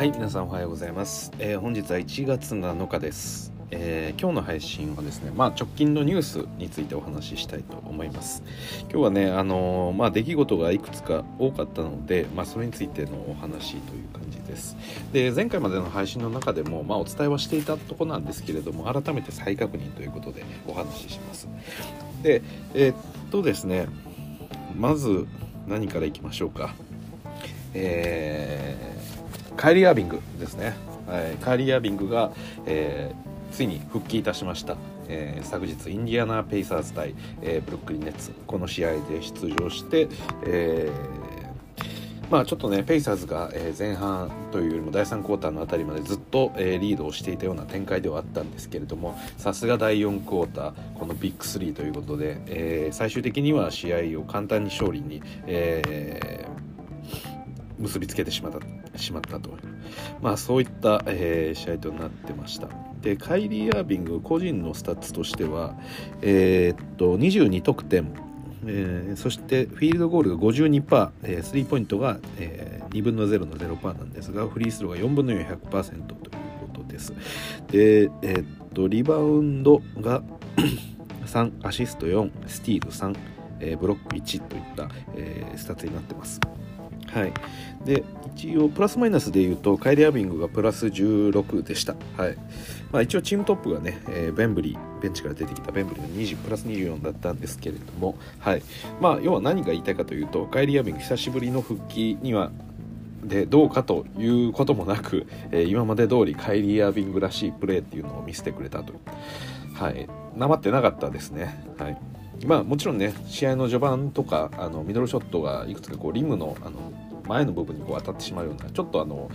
はい皆さんおはようございます、えー本日は1月7日です、えー今日の配信はですねまあ直近のニュースについてお話ししたいと思います。今日はねあのーまあ出来事がいくつか多かったのでまあそれについてのお話という感じです。で前回までの配信の中でもまあお伝えはしていたとこなんですけれども改めて再確認ということでお話しします。でえーっとですねまず何からいきましょうか。えーカイリー・アービングですね、はい、カイリー・アービングが、えーついに復帰いたしました、えー昨日インディアナ・ペイサーズ対、えーブルックリン・ネッツ。この試合で出場して、えーまあちょっとねペイサーズが、え前半というよりも第3クォーターのあたりまでずっと、えリードをしていたような展開ではあったんですけれどもさすが第4クォーターこのビッグ3ということで、えー最終的には試合を簡単に勝利に、えー結びつけてしまった。しまったと、まあ、そういった、えー試合となってました。でカイリー・アービング個人のスタッツとしては、えーっと22得点、えーそしてフィールドゴールが52%、えースリーポイントが、えー2分の0の0%なんですがフリースローが4分の4100%ということです。で、えーっとリバウンドが 3アシスト4スティール3、えーブロック1といった、えースタッツになってます。はい、で一応プラスマイナスでいうとカイリー・アービングがプラス16でした、はい。まあ、一応チームトップがね、えーベンブリーベンチから出てきたベンブリーの20プラス24だったんですけれども、はい。まあ、要は何が言いたいかというとカイリー・アービング久しぶりの復帰にはでどうかということもなく、えー今まで通りカイリー・アービングらしいプレーっていうのを見せてくれたと、はい、なまってなかったですね。はい。まあ、もちろんね試合の序盤とかあのミドルショットがいくつかこうリムのあの前の部分にこう当たってしまうようなちょっとあの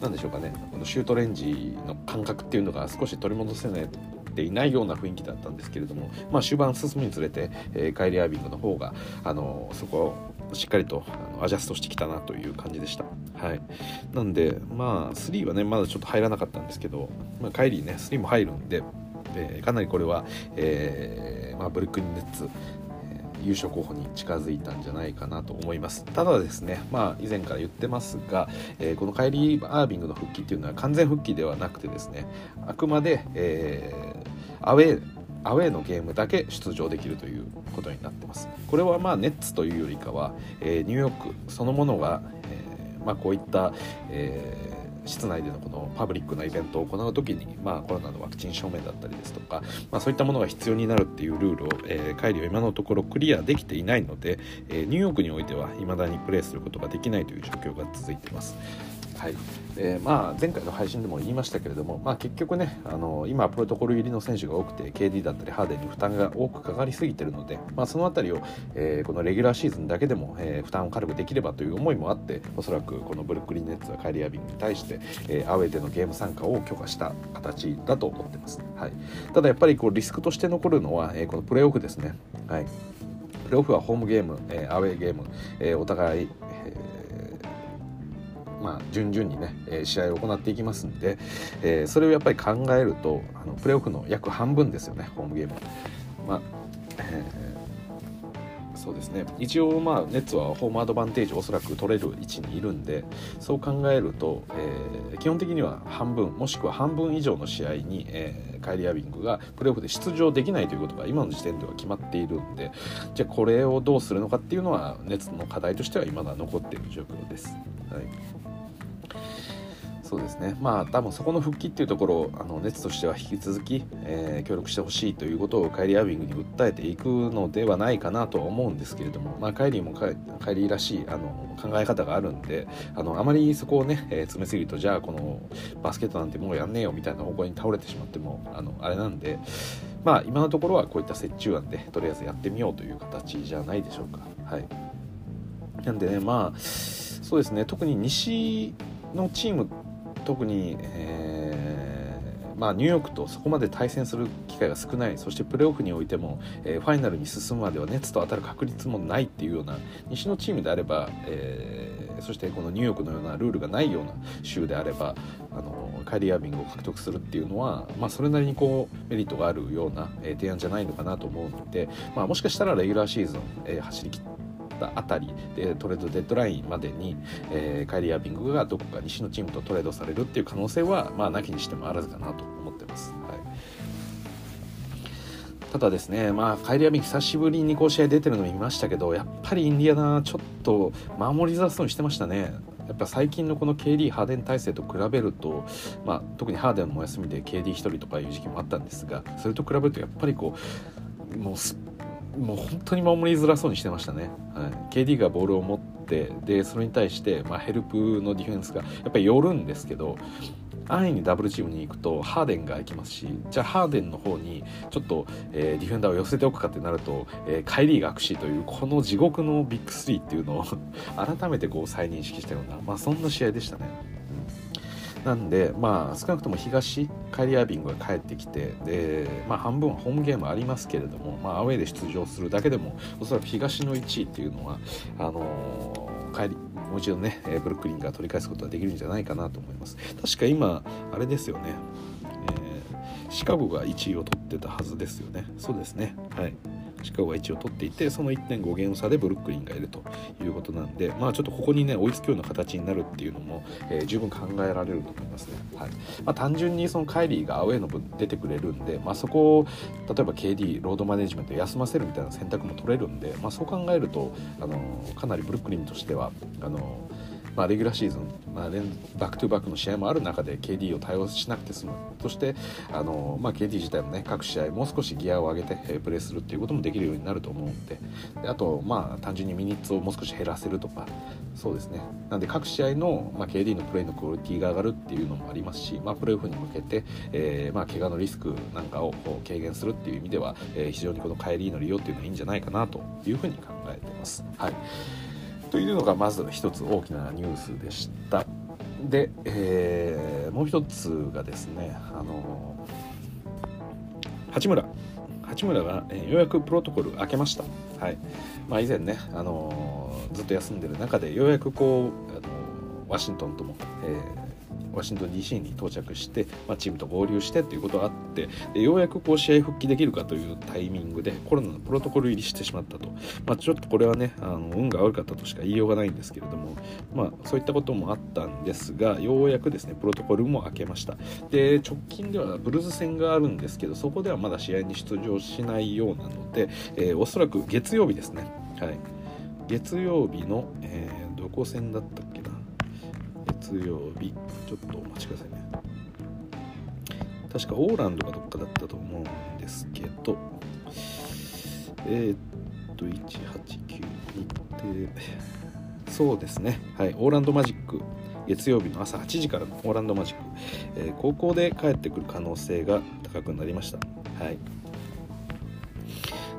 なんでしょうかねこのシュートレンジの感覚っていうのが少し取り戻せないていないような雰囲気だったんですけれども、まあ、終盤進むにつれて、えーカイリー・アービングの方があのそこをしっかりとあのアジャストしてきたなという感じでした。はい、なんでまあ3はねまだちょっと入らなかったんですけど、まあ、カイリーね3も入るんで、えーかなりこれは、えーまあ、ブルックリン・ネッツ優勝候補に近づいたんじゃないかなと思います。ただですねまあ以前から言ってますが、えーこのカイリー・アービングの復帰っていうのは完全復帰ではなくてですねあくまで、えーアウェーアウェーのゲームだけ出場できるということになってます。これはまあネッツというよりかは、えーニューヨークそのものが、えーまあ、こういった、えー室内でのこのパブリックなイベントを行う時に、まあ、コロナのワクチン証明だったりですとか、まあ、そういったものが必要になるっていうルールを、えー、会議は今のところクリアできていないので、えーニューヨークにおいては未だにプレーすることができないという状況が続いています。はい。えーまあ、前回の配信でも言いましたけれども、まあ、結局ねあの今プロトコル入りの選手が多くて KD だったりハーデンに負担が多くかかりすぎているので、まあ、その辺りを、えーこのレギュラーシーズンだけでも、えー負担を軽くできればという思いもあっておそらくこのブルックリン・ネッツはカイリー・アビンに対して、えーアウェーでのゲーム参加を許可した形だと思ってます、はい、ただやっぱりこうリスクとして残るのは、えーこのプレーオフですね、はい、プレーオフはホームゲーム、えーアウェーゲーム、えーお互い、まあ、順々にね、え試合を行っていきますんで、えそれをやっぱり考えるとあのプレーオフの約半分ですよねホームゲーム。まあえーそうですね一応まあネッツはホームアドバンテージおそらく取れる位置にいるんでそう考えると、えー基本的には半分もしくは半分以上の試合に、えーカイリー・アビングがプレーオフで出場できないということが今の時点では決まっているんでじゃあこれをどうするのかっていうのはネッツの課題としては未だ残っている状況です。はいそうですね。まあ多分そこの復帰っていうところをあのネッツとしては引き続き、えー協力してほしいということをカイリー・アービングに訴えていくのではないかなとは思うんですけれども、まあ、カイリーもカイカイリーらしいあの考え方があるんであのあまりそこをね、えー詰めすぎるとじゃあこのバスケットなんてもうやんねえよみたいな方向に倒れてしまってもあのあれなんでまあ今のところはこういった折衷案でとりあえずやってみようという形じゃないでしょうか。はい。なんでねまあそうですね。特に西のチーム特に、えーまあ、ニューヨークとそこまで対戦する機会が少ない。そしてプレーオフにおいても、えーファイナルに進むまではネッツと当たる確率もないっていうような西のチームであれば、えーそしてこのニューヨークのようなルールがないような州であればあのカイリー・アービングを獲得するっていうのは、まあ、それなりにこうメリットがあるような、え提案じゃないのかなと思うので、まあ、もしかしたらレギュラーシーズン、え走り切ってったあたりでトレードデッドラインまでに、えー、カイリー・アービングがどこか西のチームとトレードされるっていう可能性はまあなきにしてもあらずかなと思ってます。はいただですね、まあ、カイリア・ビン久しぶりにこう試合出てるの見ましたけどやっぱりインディアナちょっと守りづらそうにしてましたね。やっぱ最近のこの KD ハーデン体制と比べると、まあ、特にハーデンもお休みで KD1 人とかいう時期もあったんですがそれと比べるとやっぱりこうもうすっもう本当に守りづらそうにしてましたね、はい、KD がボールを持ってでそれに対して、まあ、ヘルプのディフェンスがやっぱり寄るんですけど安易にダブルチームに行くとハーデンが行きますしじゃあハーデンの方にちょっと、えー、ディフェンダーを寄せておくかってなると、えー、カイリーが悪しというこの地獄のビッグ3っていうのを 改めてこう再認識したような、まあ、そんな試合でしたね。なんで、まあ、少なくとも東カイリー・アービングが帰ってきてで、まあ、半分はホームゲームありますけれども、まあ、アウェーで出場するだけでもおそらく東の1位っていうのはあのー、帰りもう一度ねブルックリンが取り返すことができるんじゃないかなと思います。確か今あれですよね、えー、シカゴが1位を取ってたはずですよね。そうですね。はい。シカゴが1を取っていてその1.5ゲーム差でブルックリンがいるということなんでまあちょっとここにね追いつくような形になるっていうのも、えー、十分考えられると思いますね、はい。まあ、単純にそのカイリーがアウェーの分出てくれるんで、まあ、そこを例えば KD ロードマネジメント休ませるみたいな選択も取れるんで、まあ、そう考えるとあのかなりブルックリンとしてはあのまあ、レギュラーシーズン、まあ、バックトゥバックの試合もある中で KD を対応しなくて済む。そしてあの、まあ、KD 自体もね各試合もう少しギアを上げて、プレーするっていうこともできるようになると思うので。であとまあ単純にミニッツをもう少し減らせるとかそうですね。なんで各試合の、まあ、KD のプレーのクオリティが上がるっていうのもありますし、まあ、プレーオフに向けて、えーまあ、怪我のリスクなんかを軽減するっていう意味では、えー、非常にこの帰りの利用っていうのはいいんじゃないかなというふうに考えてます。はい。というのがまず一つ大きなニュースでした。で、えー、もう一つがですね、あの八村八村が、えー、ようやくプロトコル開けました。はいまあ、以前ね、あのずっと休んでる中でようやくこう、あのワシントンとも、えーワシントン DC に到着して、まあ、チームと合流してということがあってでようやくこう試合復帰できるかというタイミングでコロナのプロトコル入りしてしまったと、まあ、ちょっとこれはねあの運が悪かったとしか言いようがないんですけれども、まあ、そういったこともあったんですがようやくですねプロトコルも開けました。で直近ではブルーズ戦があるんですけどそこではまだ試合に出場しないようなので、えー、おそらく月曜日ですね。はい。月曜日の、えー、どこ戦だったっけ？な月曜日ちょっとお待ちくださいね。確かオーランドがどっかだったと思うんですけどえー、っと189日程そうですね。はいオーランドマジック月曜日の朝8時からのオーランドマジック、えー、高校で帰ってくる可能性が高くなりました。はい。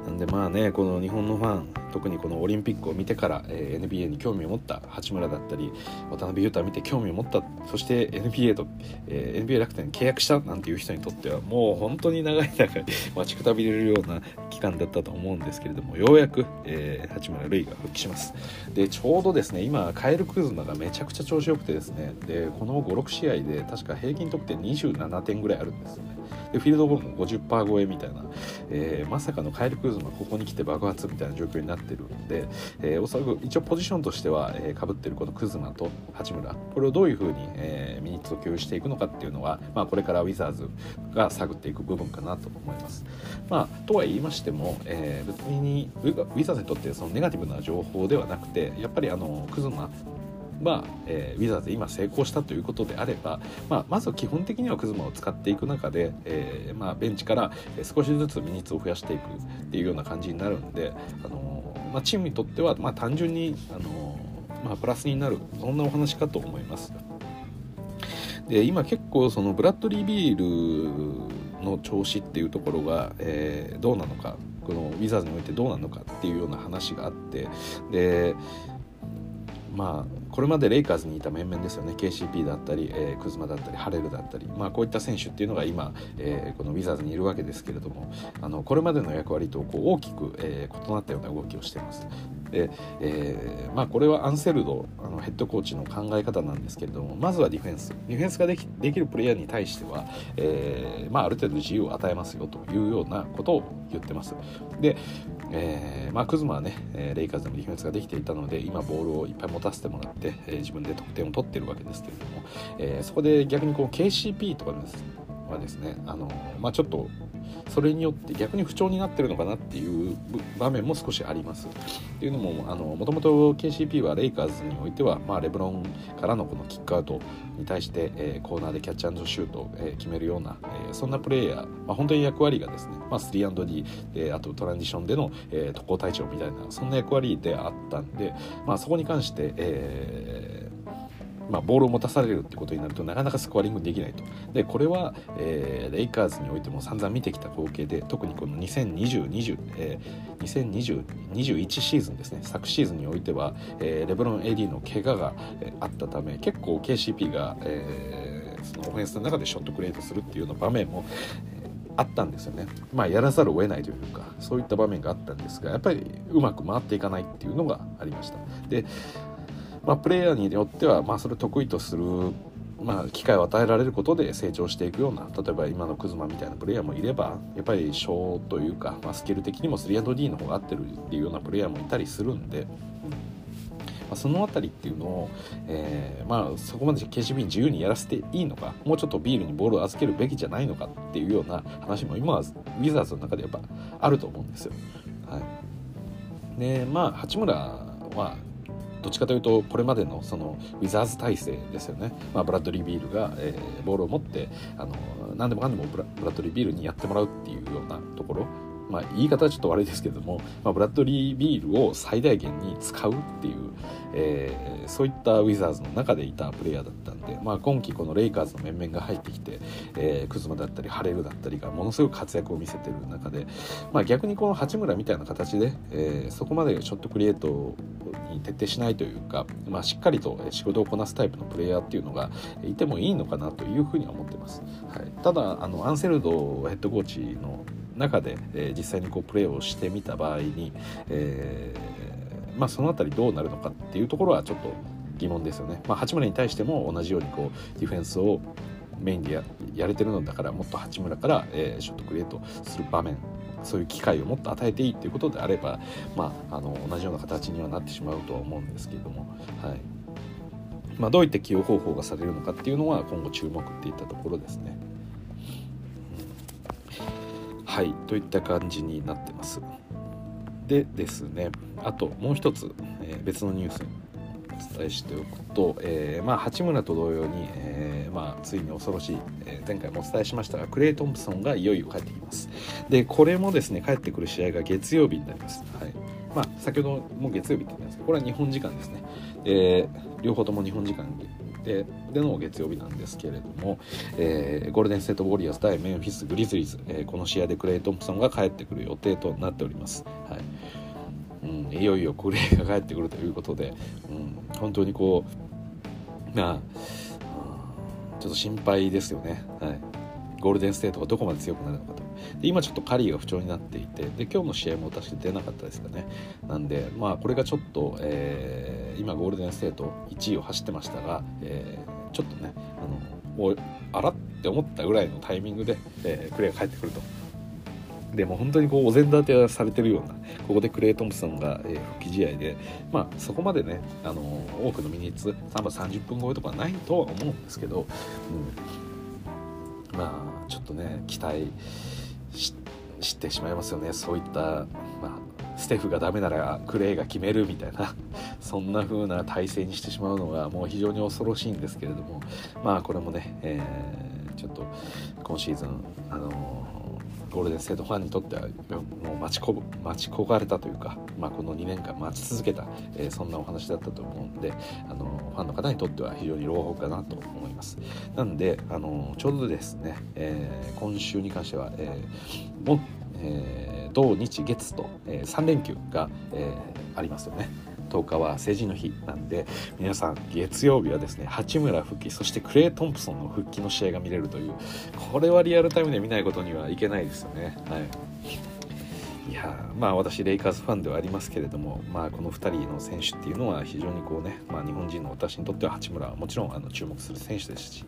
なんでまあねこの日本のファン特にこのオリンピックを見てから、えー、NBA に興味を持った八村だったり渡辺裕太を見て興味を持ったそして NBA と、えー、NBA 楽天に契約したなんていう人にとってはもう本当に長い長い 待ちくたびれるような期間だったと思うんですけれどもようやく、えー、八村塁が復帰します。でちょうどですね今カエル・クズマがめちゃくちゃ調子よくてですねでこの56試合で確か平均得点27点ぐらいあるんですよね。でフィールドゴールも50%超えみたいな、えー、まさかのカエル・クズマここに来て爆発みたいな状況になっててるんで、えー、おそらく一応ポジションとしてはかぶ、えー、ってるこのクズマと八村これをどういうふうに、えー、ミニッツを共有していくのかっていうのは、まあ、これからウィザーズが探っていく部分かなと思います。まあ、とは言いましても、えー、別にウィザーズにとってそのネガティブな情報ではなくてやっぱりあのクズマまあえー、ウィザーズ今成功したということであれば、まあ、まず基本的にはクズマを使っていく中で、えーまあ、ベンチから少しずつミニッツを増やしていくっていうような感じになるんで、あのまあ、チームにとっては、まあ、単純に、あのまあ、プラスになるそんなお話かと思います。で今結構そのブラッドリー・ビールの調子っていうところが、えー、どうなのかこのウィザーズにおいてどうなのかっていうような話があってでまあこれまでレイカーズにいた面々ですよね KCP だったり、えー、クズマだったりハレルだったり、まあ、こういった選手っていうのが今、えー、このウィザーズにいるわけですけれどもあのこれまでの役割とこう大きく、えー、異なったような動きをしています。で、えー、まあ、これはアンセルドあのヘッドコーチの考え方なんですけれどもまずはディフェンスディフェンスができできるプレイヤーに対しては、えー、まあ、ある程度自由を与えますよというようなことを言ってます。で、えー、まあ、クズマはねレイカーズでもディフェンスができていたので今ボールをいっぱい持たせてもらって、え自分で得点を取ってるわけですけれども、えそこで逆にこう KCP とかですはですねあの、まあ、ちょっとそれによって逆に不調になってるのかなっていう場面も少しあります。っていうのももともと KCP はレイカーズにおいては、まあ、レブロンからのこのキックアウトに対して、えー、コーナーでキャッチシュートを、えー、決めるような、えー、そんなプレーヤー、まあ、本当に役割がですね、まあ、3&D であとトランジションでの、えー、特攻隊長みたいなそんな役割であったんで、まあ、そこに関して、えーまあ、ボールを持たされるってことになるとなかなかスコアリングできないとでこれは、えー、レイカーズにおいても散々見てきた光景で特にこの2020-20、えー、2020-21シーズンですね昨シーズンにおいては、えー、レブロン AD の怪我が、え、あったため結構 KCP が、えー、そのオフェンスの中でショットクリエイトするっていうような場面も、あったんですよね。まあやらざるを得ないというかそういった場面があったんですがやっぱりうまく回っていかないっていうのがありました。でまあ、プレイヤーによっては、まあ、それを得意とする、まあ、機会を与えられることで成長していくような例えば今のクズマみたいなプレイヤーもいればやっぱり小というか、まあ、スキル的にも 3&D の方が合ってるっていうようなプレイヤーもいたりするんで。ま、その辺りっていうのを、えー、まあ、そこまで KCB 自由にやらせていいのかもうちょっとビールにボールを預けるべきじゃないのかっていうような話も今はウィザーズの中でやっぱあると思うんですよ。はい、でまあ八村はどっちかというとこれまでのそのウィザーズ体制ですよね、まあ、ブラッドリー・ビールが、えー、ボールを持ってあの何でもかんでもブラッドリー・ビールにやってもらうっていうようなところ。まあ、言い方はちょっと悪いですけども、まあ、ブラッドリー・ビールを最大限に使うっていう、えー、そういったウィザーズの中でいたプレイヤーだったんで、まあ、今季このレイカーズの面々が入ってきて、えー、クズマだったりハレルだったりがものすごく活躍を見せてる中で、まあ、逆にこの八村みたいな形で、えー、そこまでショットクリエイトに徹底しないというか、まあ、しっかりと仕事をこなすタイプのプレイヤーっていうのがいてもいいのかなというふうには思ってます。はい、ただあのアンセルドヘッドコーチの中で、えー、実際にこうプレーをしてみた場合に、えー、まあ、その辺りどうなるのかっていうところはちょっと疑問ですよね。まあ、八村に対しても同じようにこうディフェンスをメインでややれてるのだからもっと八村から、えー、ショットクリエイトする場面そういう機会をもっと与えていいっていうことであれば、まあ、あの同じような形にはなってしまうとは思うんですけれども、はいまあ、どういった起用方法がされるのかっていうのは今後注目っていったところですね。はいといった感じになってます。でですねあともう一つ、えー、別のニュースお伝えしておくと、えー、まあ、八村と同様に、えー、まあ、ついに恐ろしい、え前回もお伝えしましたがクレイ・トンプソンがいよいよ帰ってきます。でこれもですね帰ってくる試合が月曜日になります、はい。まあ、先ほども月曜日って言ったんですけどこれは日本時間ですね、え両方とも日本時間ででの月曜日なんですけれども、えー、ゴールデン・ステート・ウォリアーズ対メンフィス・グリズリーズ、えー、この試合でクレイ・トンプソンが帰ってくる予定となっております。はいうん、いよいよクレイが帰ってくるということで、うん、本当にこうまあ、ちょっと心配ですよね。はいゴールデンステートがどこまで強くなるのかとで今ちょっとカリーが不調になっていてで今日の試合も確か出なかったですかねなんでまあこれがちょっと、えー、今ゴールデンステート1位を走ってましたが、えー、ちょっとねあのおあらって思ったぐらいのタイミングで、えー、クレイが帰ってくると。でも本当にこうお膳立てされてるようなここでクレイ・トンプソンが、え、復帰試合で、まあ、そこまでね、あの多くのミニッツ3分30分超えとかないとは思うんですけど、うん、まあちょっとね期待してしまいますよね。そういった、まあ、ステフがダメならクレイが決めるみたいな。そんな風な体制にしてしまうのがもう非常に恐ろしいんですけれども。まあこれもね、えー、ちょっと今シーズンあのゴールデンステートファンにとってはもう待ちこ待ち焦がれたというか、まあ、この2年間待ち続けた、えー、そんなお話だったと思うんであのファンの方にとっては非常に朗報かなと思ます。なんであのちょうどですね、えー、今週に関しては、えーもえー、土日月と、えー、3連休が、えー、ありますよね。10日は成人の日。なんで皆さん月曜日はですね八村復帰そしてクレイ・トンプソンの復帰の試合が見れるというこれはリアルタイムで見ないことにはいけないですよね。はい。いやまあ私レイカーズファンではありますけれども、まあ、この2人の選手っていうのは非常にこうね、まあ、日本人の私にとっては八村はもちろんあの注目する選手ですし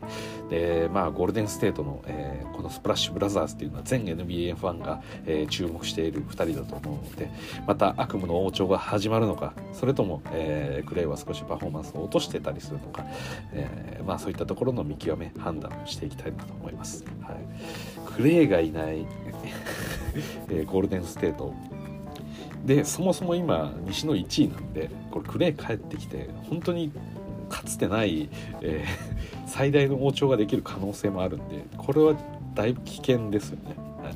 で、まあ、ゴールデンステートの、えー、このスプラッシュブラザーズっていうのは全 NBA ファンが、えー、注目している2人だと思うのでまた悪夢の王朝が始まるのかそれとも、えー、クレイは少しパフォーマンスを落としてたりするのか、えまあ、そういったところの見極め判断していきたいなと思います。はい、クレイがいないえー、ゴールデンステートでそもそも今西の1位なんでこれクレイ帰ってきて本当にかつてない、えー、最大の王朝ができる可能性もあるんでこれはだいぶ危険ですよね。はい、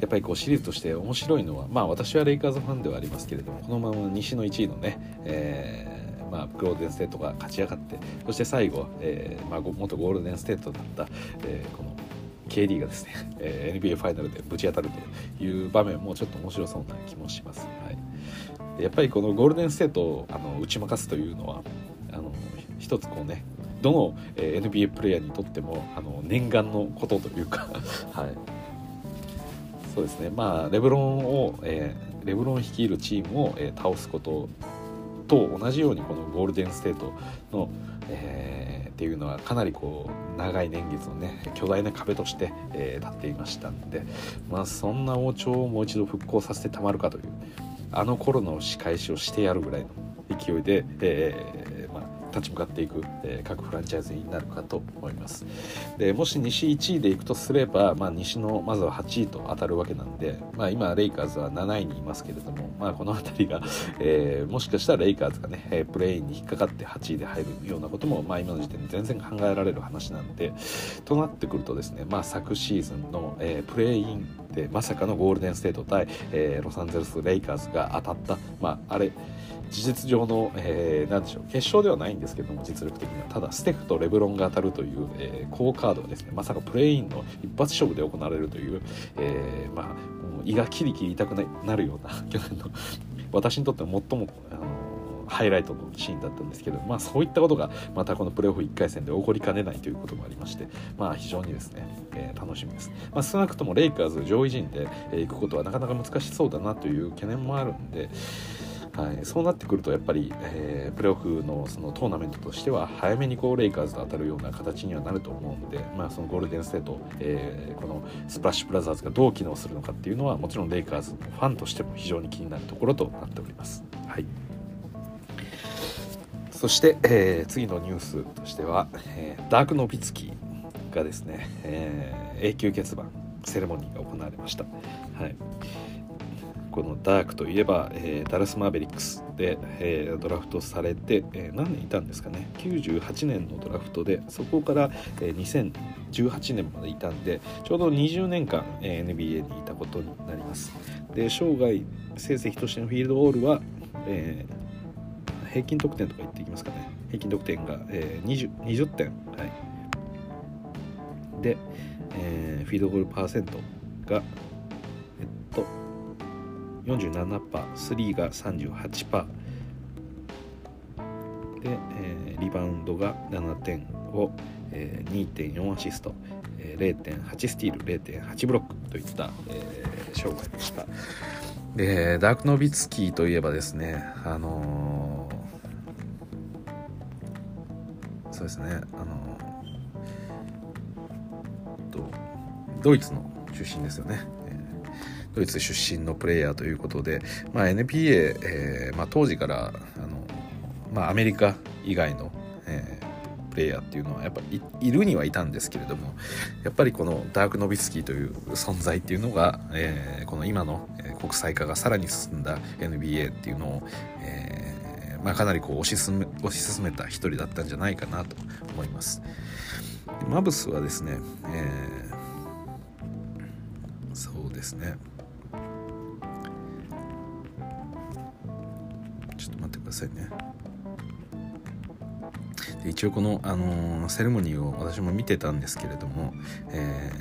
やっぱりこうシリーズとして面白いのはまあ私はレイカーズファンではありますけれどもこのまま西の1位のね、えーまあ、ゴールデンステートが勝ち上がってそして最後、えーまあ、元ゴールデンステートだった、え、この KD がですね、えー、NBA ファイナルでぶち当たるという場面もちょっと面白そうな気もします。はい、やっぱりこのゴールデンステートをあの打ち負かすというのはあの一つこうねどの、えー、NBA プレーヤーにとってもあの念願のことというか。はい。そうですね。まあレブロンを、えー、レブロン率いるチームを、えー、倒すことと同じようにこのゴールデンステートの、えー、っていうのはかなりこう長い年月のね巨大な壁として、えー、立っていましたんでまあそんな王朝をもう一度復興させてたまるかというあの頃の仕返しをしてやるぐらいの勢いで、えー、立ち向かっていく、えー、各フランチャイズになるかと思います。でもし西1位でいくとすれば、まあ、西のまずは8位と当たるわけなんで、まあ、今レイカーズは7位にいますけれども、まあ、この辺りが、えー、もしかしたらレイカーズがねプレインに引っかかって8位で入るようなことも、まあ、今の時点で全然考えられる話なんでとなってくるとですね、まあ、昨シーズンの、えー、プレインでまさかのゴールデンステート対、えー、ロサンゼルス・レイカーズが当たった、まあ、あれ事実上の、えー、何でしょう決勝ではないんですけども実力的には。ただステフとレブロンが当たるという、えー、好カードがですねまさかプレインの一発勝負で行われるという、えー、まあ胃がキリキリ痛くなるような去年の私にとっては最もあのハイライトのシーンだったんですけど、まあ、そういったことがまたこのプレーオフ1回戦で起こりかねないということもありまして、まあ、非常にですね、えー、楽しみです、まあ、少なくともレイカーズ上位陣で、行くことはなかなか難しそうだなという懸念もあるんで、はい、そうなってくるとやっぱり、えー、プレーオフのそのトーナメントとしては早めにこうレイカーズと当たるような形にはなると思うので、まあ、そのゴールデンステート、えー、このスプラッシュブラザーズがどう機能するのかっていうのはもちろんレイカーズのファンとしても非常に気になるところとなっております。はいそして、えー、次のニュースとしては、えー、ダーク・ノビツキがですね、えー、永久欠番セレモニーが行われました。はいこのダークといえば、えー、ダラス・マーベリックスで、えー、ドラフトされて、えー、何年いたんですかね？98年のドラフトでそこから、えー、2018年までいたんでちょうど20年間、えー、NBA にいたことになります。で生涯成績としてのフィールドオールは、えー、平均得点とか言っていきますかね？平均得点が、えー、20, 20点。はい。で、えー、フィールドゴールパーセントがえっと47%スリーが38%で、えー、リバウンドが7点を、えー、2.4アシスト、えー、0.8スティール0.8ブロックといった、えー、生涯でした。でダーク・ノビツキーといえばですねあのー、そうですねあのー、ドイツの出身ですよね。ドイツ出身のプレイヤーということで、まあ、NBA、えーまあ、当時からあの、まあ、アメリカ以外の、えー、プレイヤーっていうのはやっぱいいるにはいたんですけれどもやっぱりこのダーク・ノビスキーという存在っていうのが、えー、この今の国際化がさらに進んだ NBA っていうのを、えーまあ、かなりこう推し進め推し進めた一人だったんじゃないかなと思います。マブスはですね、えー、そうですねださいね。で一応この、あのー、セレモニーを私も見てたんですけれども、え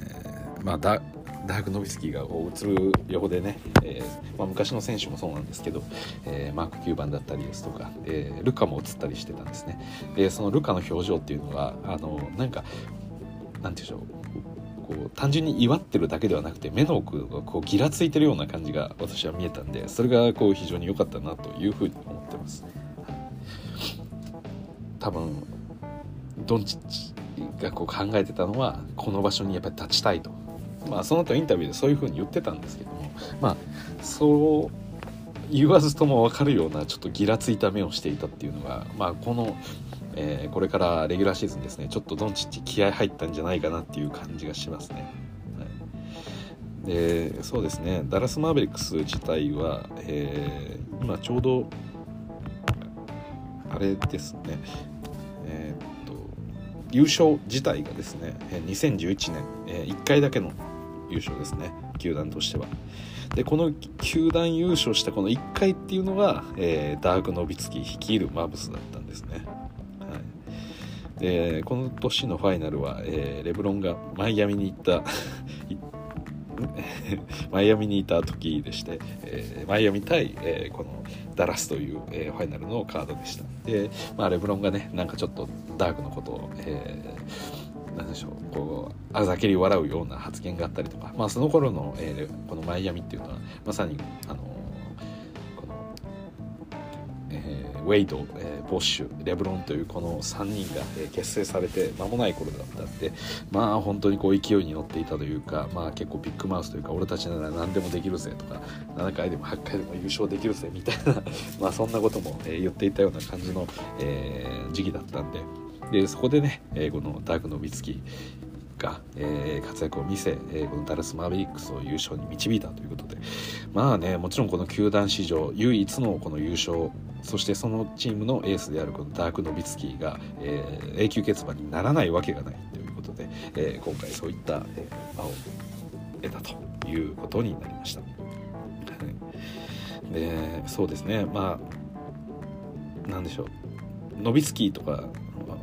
ー、まあダーク・ノビスキーが映る横でね、えー、まあ、昔の選手もそうなんですけど、え、マーク9番だったりですとか、えルカも映ったりしてたんですね。でそのルカの表情っていうのはあのなんかなんて言うんでしょう単純に祝ってるだけではなくて目の奥がこうギラついてるような感じが私は見えたんでそれがこう非常に良かったなというふうにってます。多分ドンチッチがこう考えてたのはこの場所にやっぱり立ちたいと。まあその後インタビューでそういうふうに言ってたんですけども。まあそう言わずとも分かるようなちょっとギラついた目をしていたっていうのがまあこの、えー、これからレギュラーシーズンですね。ちょっとドンチッチ気合入ったんじゃないかなっていう感じがしますね。でそうですね。ダラス・マーベリックス自体は、えー、今ちょうどあれですね。えー、っと優勝自体がですね2011年、え1回だけの優勝ですね。球団としては。でこの球団優勝したこの1回っていうのが、えー、ダーク・ノビツキ率いるマブスだったんですね、はい、でこの年のファイナルは、えー、レブロンがマイアミに行った マイアミにいた時でして、えー、マイアミ対、えー、このダラスという、えー、ファイナルのカードでした。で、まあ、レブロンがねなんかちょっとダークのことを、えー、なんでしょうこうあざけり笑うような発言があったりとか、まあ、その頃の、えー、このマイアミっていうのはまさにあのウェイド、えー、ボッシュレブロンというこの3人が、えー、結成されて間もない頃だったんでまあ本当にこう勢いに乗っていたというかまあ結構ビッグマウスというか俺たちなら何でもできるぜとか7回でも8回でも優勝できるぜみたいな まあそんなことも、えー、言っていたような感じの、えー、時期だったんででそこでね、えー、このダークのビツキが、えー、活躍を見せ、えー、このダラス・マーベリックスを優勝に導いたということでまあねもちろんこの球団史上唯一のこの優勝そしてそのチームのエースであるこのダーク・ノビツキーが、えー、永久欠番にならないわけがないということで、えー、今回そういった、えー、場を得たということになりました。でそうですね。まあなんでしょう。ノビツキーとか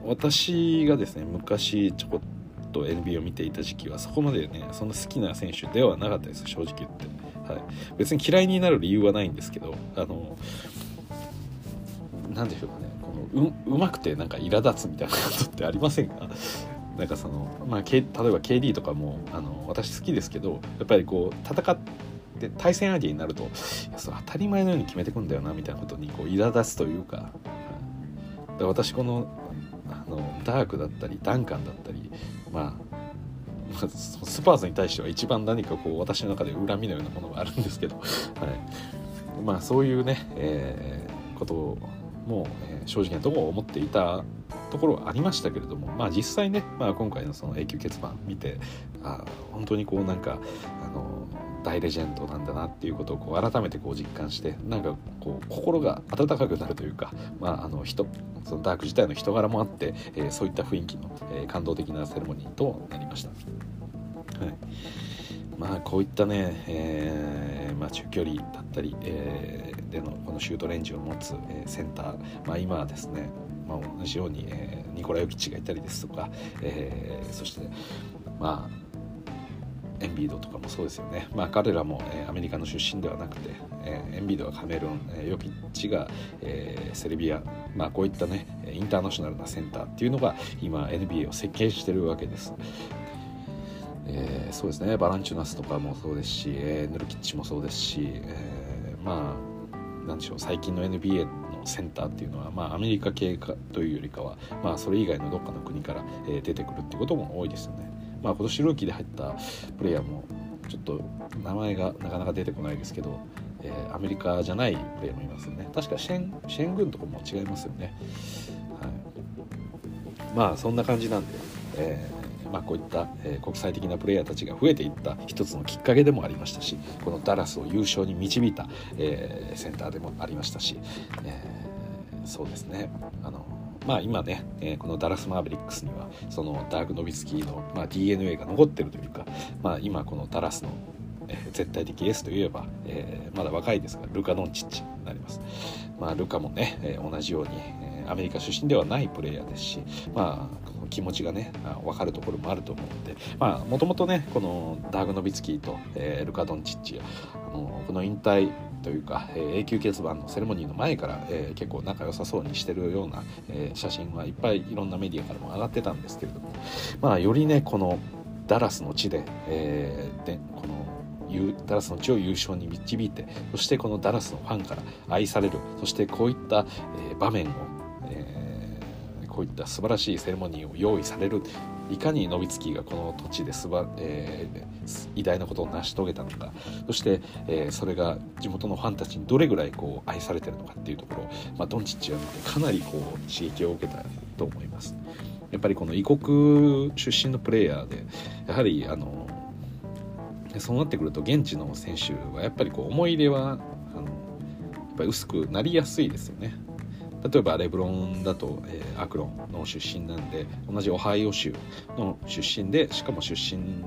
私がですね昔ちょこっと NBA を見ていた時期はそこまでねそんな好きな選手ではなかったです正直言って、はい、別に嫌いになる理由はないんですけどあの何でしょうかね。このううまくてなんか苛立つみたいなことってありませんか？なんかその、まあ、K、例えば KD とかもあの私好きですけどやっぱりこう戦って対戦相手になるとそれ当たり前のように決めてくんだよなみたいなことにこう苛立つというか。か私このあのダークだったりダンカンだったりまあスパーズに対しては一番何かこう私の中で恨みのようなものがあるんですけど、はい、まあそういうね、えー、ことをも、えー、正直なところ思っていたところはありましたけれども、まあ、実際ね、まあ、今回のその永久欠番見てあ本当にこうなんかあの大レジェンドなんだなっていうことをこう改めてこう実感してなんかこう心が温かくなるというか、まあ、あの人そのダーク自体の人柄もあって、えー、そういった雰囲気の、えー、感動的なセレモニーとなりました。はいまあこういったね、えーまあ、中距離だったり、えー、でのこのシュートレンジを持つ、えー、センター、まあ、今はですね、まあ、同じように、え、ニコラ・ヨキッチがいたりですとか、え、そしてまあエンビードとかもそうですよね、まあ、彼らも、えー、アメリカの出身ではなくて、えー、エンビードはカメルーン、えー、ヨキッチが、えー、セルビア、まあ、こういったねインターナショナルなセンターっていうのが今 NBA を席巻してるわけです。えー、そうですねバランチュナスとかもそうですし、えー、ヌルキッチもそうですし、えー、まあなんでしょう最近の NBA のセンターっていうのは、まあ、アメリカ系かというよりかは、まあ、それ以外のどっかの国から、えー、出てくるっていうことも多いですよね。まあ、今年ルーキーで入ったプレイヤーもちょっと名前がなかなか出てこないですけど、えー、アメリカじゃないプレイヤーもいますよね。確かシェンシェン軍とかも違いますよね、はい、まあそんな感じなんで、えーまあ、こういった、え、国際的なプレイヤーたちが増えていった一つのきっかけでもありましたしこのダラスを優勝に導いた、え、センターでもありましたし、え、そうですね。あのまあ今ね、えー、このダラス・マーベリックスにはそのダーク・ノビツキーの、まあ、DNA が残ってるというか、まあ、今このダラスの、えー、絶対的エースといえば、えー、まだ若いですがルカ・ドンチッチになります。まあ、ルカもね、えー、同じように、えー、アメリカ出身ではないプレイヤーですし、まあ、気持ちがね分かるところもあると思うのでまあもともとねこのダーグ・ノビツキーと、えー、ルカ・ドンチッチあのこの引退というか、えー、永久欠番のセレモニーの前から、えー、結構仲良さそうにしてるような、えー、写真はいっぱいいろんなメディアからも上がってたんですけれどもまあよりねこのダラスの地で,、えー、でこのダラスの地を優勝に導いてそしてこのダラスのファンから愛されるそしてこういった、えー、場面を、えー、こういった素晴らしいセレモニーを用意されるいかにノビツキーがこの土地ですば、えー、偉大なことを成し遂げたのかそして、えー、それが地元のファンたちにどれぐらいこう愛されてるのかっていうところ、まあ、ドンチッチは見てかなりこう刺激を受けたと思います。やっぱりこの異国出身のプレイヤーでやはりあのそうなってくると現地の選手はやっぱりこう思い入れはあのやっぱり薄くなりやすいですよね。例えばレブロンだと、えー、アクロンの出身なんで同じオハイオ州の出身でしかも出身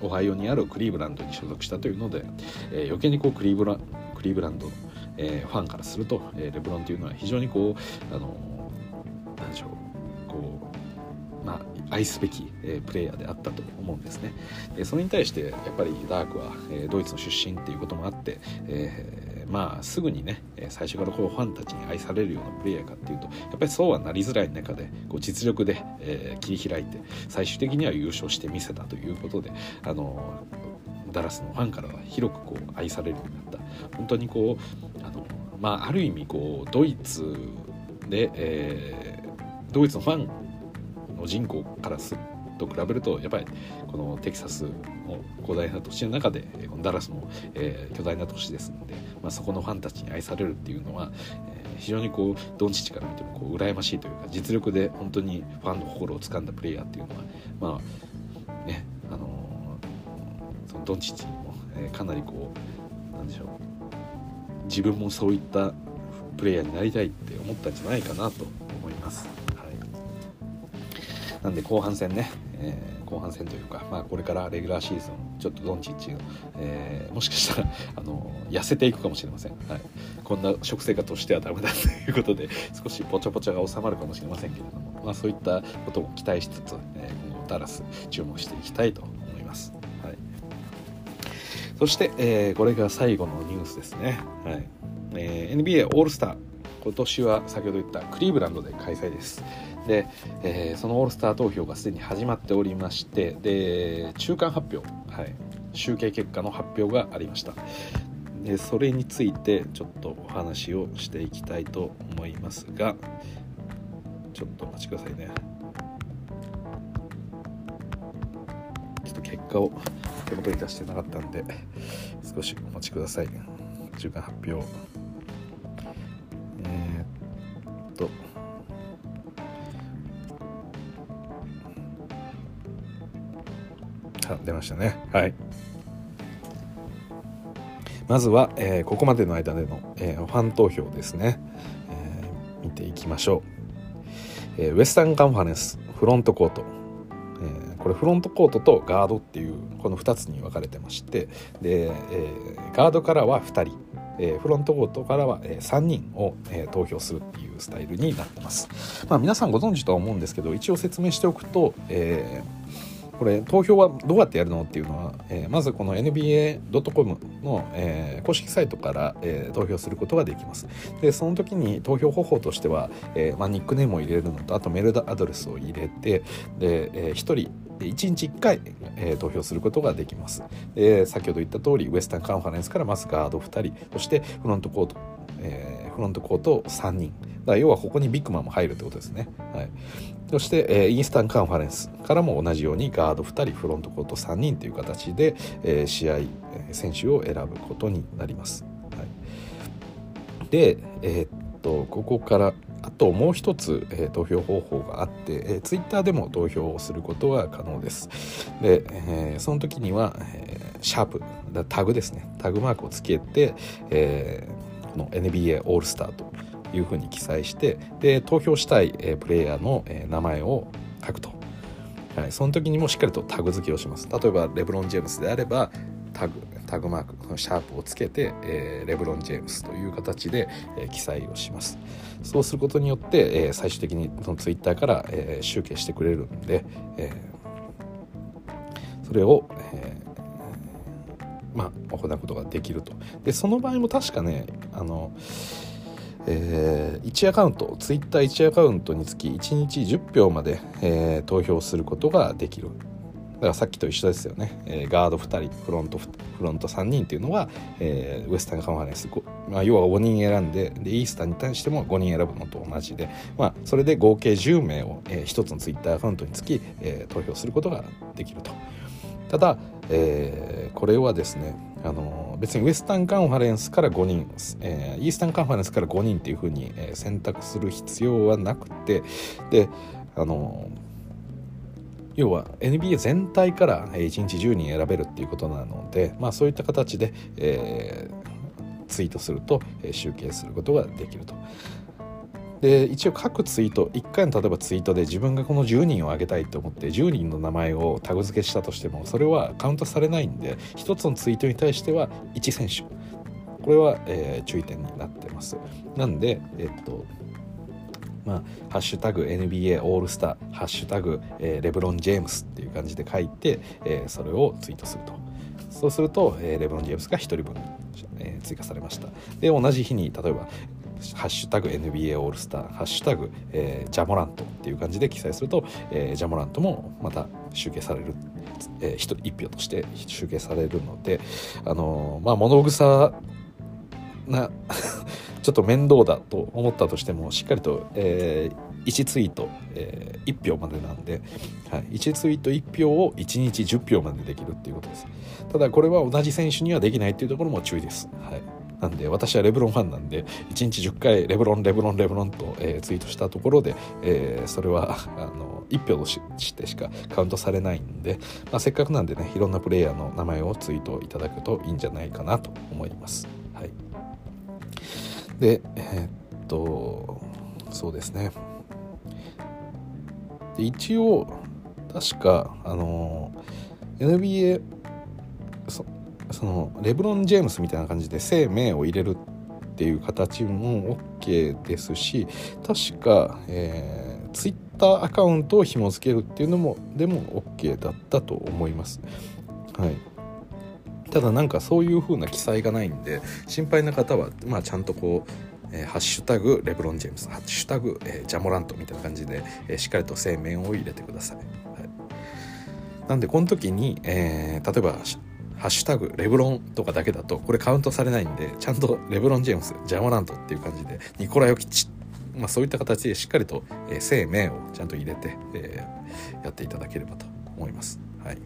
オハイオにあるクリーブランドに所属したというので、えー、余計にこうクリーブラクリーブランドの、えー、ファンからすると、えレブロンというのは非常にこうあの何でしょうこうまあ愛すべき、えプレイヤーであったと思うんですね。でそれに対してやっぱりダークは、えドイツの出身っていうこともあって、えーまあすぐにね最初からこうファンたちに愛されるようなプレイヤーかっていうとやっぱりそうはなりづらい中でこう実力で、えー、切り開いて最終的には優勝してみせたということであのダラスのファンからは広くこう愛されるようになった。本当にこうあの、まあ、ある意味こうドイツで、えー、ドイツのファンの人口からすと比べるとやっぱりこのテキサスの広大な都市の中でこのダラスも、えー、巨大な都市ですので、まあ、そこのファンたちに愛されるっていうのは、えー、非常にこうドンチッチから見てもこう羨ましいというか実力で本当にファンの心をつかんだプレイヤーっていうのはまあねあのー、そのドンチッチにも、えー、かなりこうなんでしょう自分もそういったプレイヤーになりたいって思ったんじゃないかなと思います。はい、なんで後半戦ねえー、後半戦というか、まあ、これからレギュラーシーズンちょっとドンチッチが、えー、もしかしたらあの痩せていくかもしれません、はい、こんな食生活をしてはダメだということで少しポチャポチャが収まるかもしれませんけれども、まあ、そういったことを期待しつつ、えー、このダラス注目していきたいと思います、はい、そして、えー、これが最後のニュースですね、はい。えー、NBA オールスター今年は先ほど言ったクリーブランドで開催です。で、えー、そのオールスター投票がすでに始まっておりましてで中間発表、はい、集計結果の発表がありました。でそれについてちょっとお話をしていきたいと思いますがちょっとお待ちくださいね。ちょっと結果を手元に出してなかったんで少しお待ちください。中間発表。出ましたね。はい。まずは、えー、ここまでの間での、えー、ファン投票ですね、えー、見ていきましょう、えウエスタンカンファレンスフロントコート、えこれフロントコートとガードっていうこの2つに分かれてまして。で、えガードからは2人。えー、フロントコートからは、えー、3人を、えー、投票するっていうスタイルになってます。まあ、皆さんご存知とは思うんですけど一応説明しておくと、えーこれ投票はどうやってやるのっていうのは、えー、まずこの NBA.com の、えー、公式サイトから、えー、投票することができますでその時に投票方法としては、えーまあ、ニックネームを入れるのとあとメールアドレスを入れてで、えー、1人1日1回、えー、投票することができますで先ほど言った通りウエスタンカンファレンスからまずガード2人そしてフロントコート、え、フロントコート3人だ要はここにビッグマンも入るってことですね。はい、そして、えー、インスタンカンファレンスからも同じようにガード2人フロントコート3人という形で、えー、試合選手を選ぶことになります。はい、で、えー、っとここからあともう一つ、えー、投票方法があって、えー、ツイッターでも投票をすることが可能です。で、えー、その時には、えー、シャープタグですね。タグマークをつけて、えー、この NBA オールスターというふうに記載してで投票したい、えプレイヤーの、え名前を書くと、はい、その時にもしっかりとタグ付けをします。例えばレブロン・ジェームスであればタグタグマークシャープをつけて、えー、レブロン・ジェームスという形で、えー、記載をします。そうすることによって、えー、最終的にそのツイッターから、えー、集計してくれるんで、えー、それを、えー、まあ行うことができると。でその場合も確かねあのえー、1アカウントツイッター1アカウントにつき1日10票まで、えー、投票することができる。からさっきと一緒ですよね、えー、ガード2人フロントフロント3人っていうのは、えー、ウエスタンカンファレンス、まあ、要は5人選んででイースタンに対しても5人選ぶのと同じで、まあ、それで合計10名を、えー、1つのツイッターアカウントにつき、えー、投票することができると。ただ、えー、これはですねあの別にウエスタンカンファレンスから5人、えー、イースタンカンファレンスから5人っていうふうに、えー、選択する必要はなくてであの要は NBA 全体から1日10人選べるっていうことなので、まあ、そういった形で、えー、ツイートすると、え、集計することができると。で一応各ツイート1回の例えばツイートで自分がこの10人を挙げたいと思って10人の名前をタグ付けしたとしてもそれはカウントされないんで1つのツイートに対しては1選手これは、えー、注意点になってますなんでえっとまあ、ハッシュタグ NBA オールスター、ハッシュタグ、えー、レブロン・ジェームスっていう感じで書いて、えー、それをツイートすると。そうすると、えー、レブロン・ジェームスが1人分、え、追加されました。で、同じ日に、例えば、ハッシュタグ NBA オールスター、ハッシュタグ、えー、ジャモラントっていう感じで記載すると、えー、ジャモラントもまた集計される、えー、1票として集計されるので、あのー、まあ、物草なちょっと面倒だと思ったとしてもしっかりと、えー、1ツイート、えー、1票までなんで、はい、1ツイート1票を1日10票までできるっていうことです。ただこれは同じ選手にはできないっていうところも注意です、はい、なんで私はレブロンファンなんで1日10回レブロンレブロンレブロンと、えー、ツイートしたところで、えー、それはあの1票としてしかカウントされないんで、まあ、せっかくなんでねいろんなプレイヤーの名前をツイートいただくといいんじゃないかなと思います。はい。でえー、っとそうですねで一応確かあの NBA そそのレブロン・ジェームスみたいな感じで生命を入れるっていう形も OK ですし確か、えー、ツイッターアカウントを紐付けるっていうのもでも OK だったと思います。はいただなんかそういう風な記載がないんで心配な方は、まあ、ちゃんとこうえ、ハッシュタグレブロン・ジェームスハッシュタグ、えー、ジャモラントみたいな感じで、えー、しっかりと声明を入れてください、はい、なんでこの時に、えー、例えばハッシュタグレブロンとかだけだとこれカウントされないんでちゃんとレブロン・ジェームスジャモラントっていう感じでニコラ・ヨキッチまあ、そういった形でしっかりと、えー、生命をちゃんと入れて、え、やっていただければと思います。はい、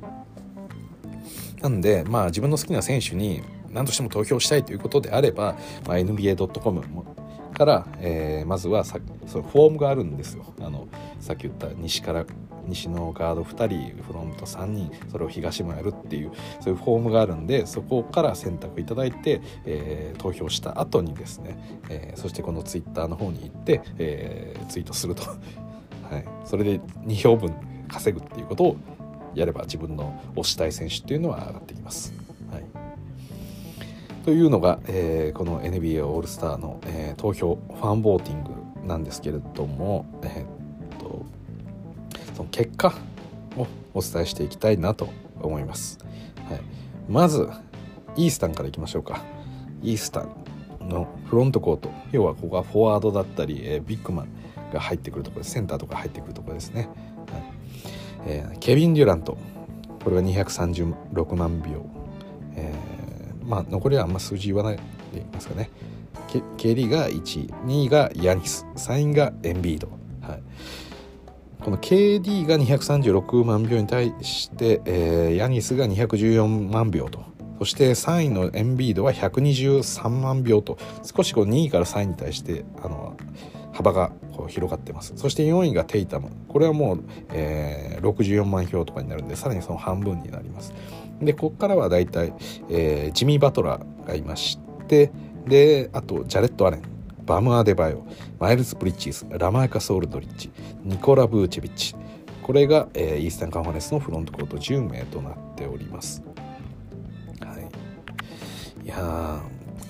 なんで、まあ、自分の好きな選手に何としても投票したいということであれば、まあ、NBA.com から、えー、まずはさそのフォームがあるんですよ。あのさっき言った西から西のガード2人フロント3人それを東もやるっていうそういうフォームがあるんでそこから選択いただいて、えー、投票した後にですね、えー、そしてこのツイッターの方に行って、えー、ツイートすると、はい、それで2票分稼ぐっていうことをやれば自分の推したい選手っていうのは上がってきます。はいというのが、えー、この NBA オールスターの、えー、投票ファンボーティングなんですけれども、えー、っとその結果をお伝えしていきたいなと思います。はい、まずイースタンからいきましょうか。イースタンのフロントコート要はここがフォワードだったり、えー、ビッグマンが入ってくるところセンターとか入ってくるところですね、えー、ケビン・デュラント。これが236万票、えーまあ残りはあんま数字言わないでいますかね。ケリが1位。2位がヤニス。3位がエンビード、はい、この KD が236万票に対して、えー、ヤニスが214万票と。そして3位のエンビードは123万票と。少しこう2位から3位に対してあの幅がこう広がってます。そして4位がテイタム。これはもう、えー、64万票とかになるんでさらにその半分になります。でここからはだいたい、えー、ジミー・バトラーがいましてであとジャレット・アレン。バム・アデバイオ。マイルズ・ブリッジスラマーカス・オールドリッチニコラ・ブーチェビッチ。これが、えー、イースタンカンファレンスのフロントコート10名となっております。はい。いや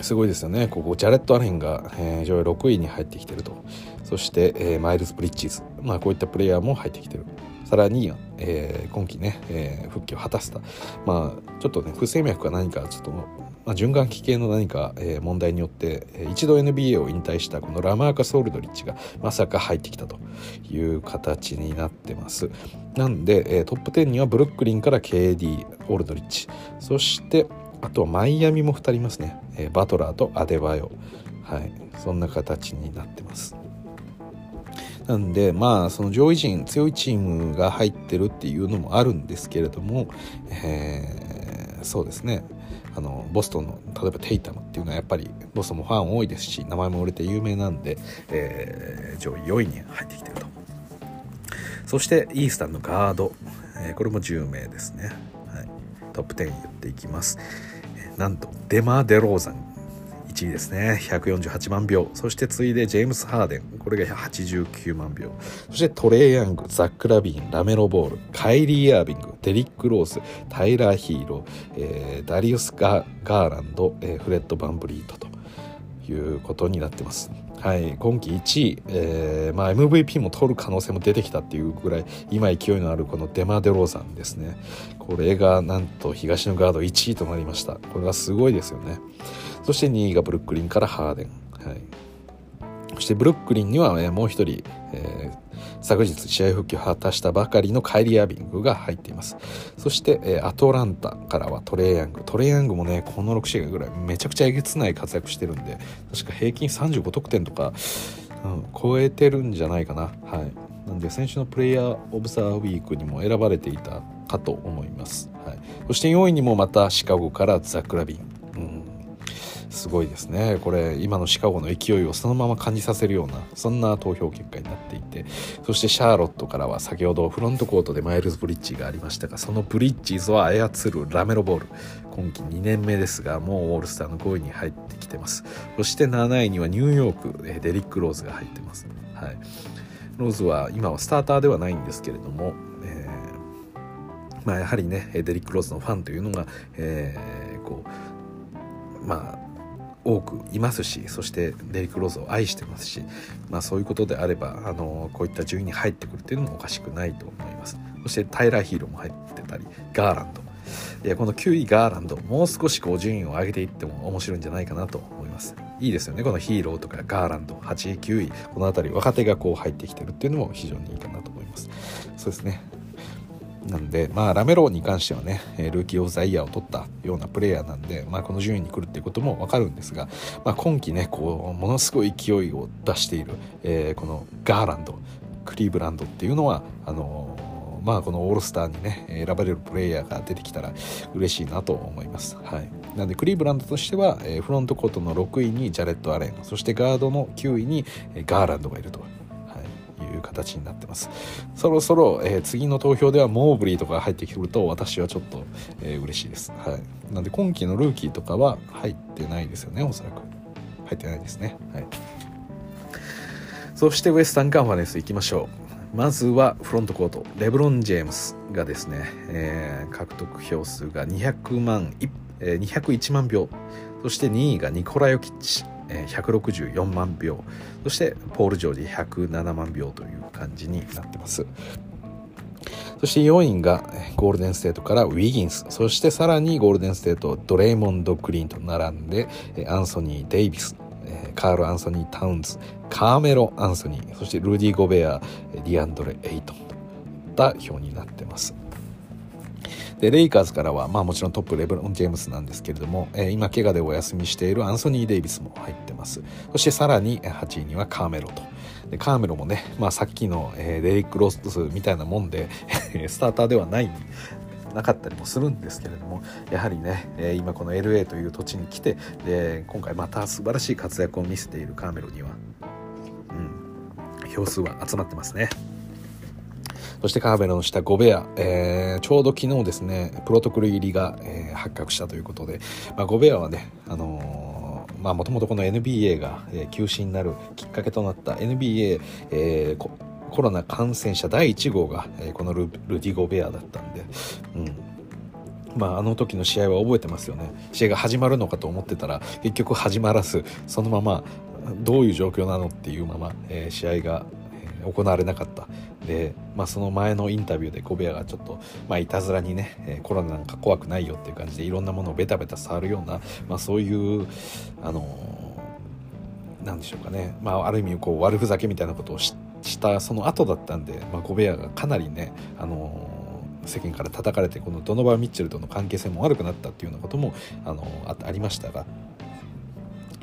すごいですよね。ここジャレット・アレンが、えー、上位6位に入ってきてると。そして、えー、マイルズ・ブリッジズ、まあ、こういったプレイヤーも入ってきてる。さらに、えー、今季ね、えー、復帰を果たした。まあちょっとね不整脈か何かちょっと、まあ、循環器系の何か、えー、問題によって、えー、一度 NBA を引退したこのラマーカス・オールドリッチがまさか入ってきたという形になってます。なんで、えー、トップ10にはブルックリンから KD オールドリッチ。そしてあとはマイアミも2人いますね、えー、バトラーとアデバヨ。はい。そんな形になってます。なんでまあその上位陣強いチームが入ってるっていうのもあるんですけれども、えー、そうですね。あのボストンの例えばテイタムっていうのはやっぱりボストンもファン多いですし名前も売れて有名なんで、えー、上位4位に入ってきてると。そしてイースタンのガード、えー、これも10名ですね、トップ10言っていきます、なんとデマ・デローザン。1位ですね。148万票。そして次いでジェームス・ハーデン。これが89万票。そしてトレイ・ヤングザック・ラビンラメロ・ボールカイリー・アービングデリック・ロースタイラー・ヒーロー、えー、ダリウスガ・ガーランド、えー、フレッド・バンブリートということになってます。はい、今季1位、えーまあ、MVP も取る可能性も出てきたっていうぐらい今勢いのあるこのデマデローザンですね。これがなんと東のガード1位となりました。これはすごいですよね。そして2位がブルックリンからハーデン、はい、そしてブルックリンには、もう1人、えー、昨日試合復帰を果たしたばかりのカイリー・アービングが入っています。そして、え、アトランタからはトレイヤング。トレイヤングもねこの6試合ぐらいめちゃくちゃえげつない活躍してるんで確か平均35得点とか、うん、超えてるんじゃないかな。はい。なんで選手のプレイヤー・オブザウィークにも選ばれていたかと思います、はい、そして4位にもまたシカゴからザク・ラビン。すごいですね。これ今のシカゴの勢いをそのまま感じさせるようなそんな投票結果になっていてそしてシャーロットからは先ほどフロントコートでマイルズ・ブリッジがありましたがそのブリッジズを操るラメロボール。今季2年目ですがもうオールスターの5位に入ってきてます。そして7位にはニューヨークデリック・ローズが入ってます、はい、ローズは今はスターターではないんですけれども、え、まあ、やはりねデリック・ローズのファンというのが、えー、こうまあ多くいますしそしてデリック・ローズを愛してますし、まあ、そういうことであればあのこういった順位に入ってくるっていうのもおかしくないと思います。そしてタイラー・ヒーローも入ってたりガーランド。いやこの9位ガーランドもう少しこう順位を上げていっても面白いんじゃないかなと思います。いいですよねこのヒーローとかガーランド8位9位この辺り若手がこう入ってきてるっていうのも非常にいいかなと思います。そうですね。なんで、まあ、ラメローに関してはね、ルーキー・オブ・ザ・イヤーを取ったようなプレイヤーなんで、まあ、この順位に来るっていうことも分かるんですが、まあ、今季ね、こう、ものすごい勢いを出している、えー、このガーランド、クリーブランドっていうのは、あのー、まあ、このオールスターにね、選ばれるプレイヤーが出てきたら嬉しいなと思います。はい。なんで、クリーブランドとしては、フロントコートの6位にジャレット・アレン、そしてガードの9位にガーランドがいると。いう形になってます。そろそろ、えー、次の投票ではモーブリーとか入ってくると私はちょっと、えー、嬉しいです、はい、なんで今季のルーキーとかは入ってないですよねおそらく。入ってないですね。はい。そしてウエスタンカンファレンスいきましょう。まずはフロントコート。レブロン・ジェームスがですね、えー、獲得票数が200万、えー、201万票。そして2位がニコラ・ヨキッチ。164万票。そしてポール・ジョージ107万票という感じになってます。そして4位がゴールデンステートからウィギンス。そしてさらにゴールデンステートドレイモンド・グリーンと並んでアンソニー・デイビスカール・アンソニー・タウンズカーメロ・アンソニーそしてルーディ・ゴベアディアンドレ・エイトンといった表になってます。でレイカーズからは、まあ、もちろんトップレブロン・ジェームスなんですけれども、えー、今怪我でお休みしているアンソニー・デイビスも入ってますそしてさらに8位にはカーメロとでカーメロもね、まあ、さっきの、えー、デリック・ロスみたいなもんでスターターではないなかったりもするんですけれどもやはりね、えー、今この LA という土地に来てで今回また素晴らしい活躍を見せているカーメロには、うん、票数は集まってますね。そしてカーベロの下5ベア、えー、ちょうど昨日ですねプロトコル入りが、えー、発覚したということで、まあ、5ベアはねあのー、まあもともとこの NBA が、えー、休止になるきっかけとなった NBA、えー、ココロナ感染者第1号が、えー、このルルディ・ゴベアだったんで、うん。まあ、あの時の試合は覚えてますよね。試合が始まるのかと思ってたら結局始まらずそのままどういう状況なのっていうまま、えー、試合が行われなかった。で、まあ、その前のインタビューでゴベアがちょっと、まあ、いたずらにね、コロナなんか怖くないよっていう感じでいろんなものをベタベタ触るような、まあ、そういうあのなんでしょうかね、まあ、ある意味こう悪ふざけみたいなことをしたその後だったんで、まあ、ゴベアがかなりね、あの世間から叩かれてこのドノバー・ミッチェルとの関係性も悪くなったっていうようなこともあのありましたが、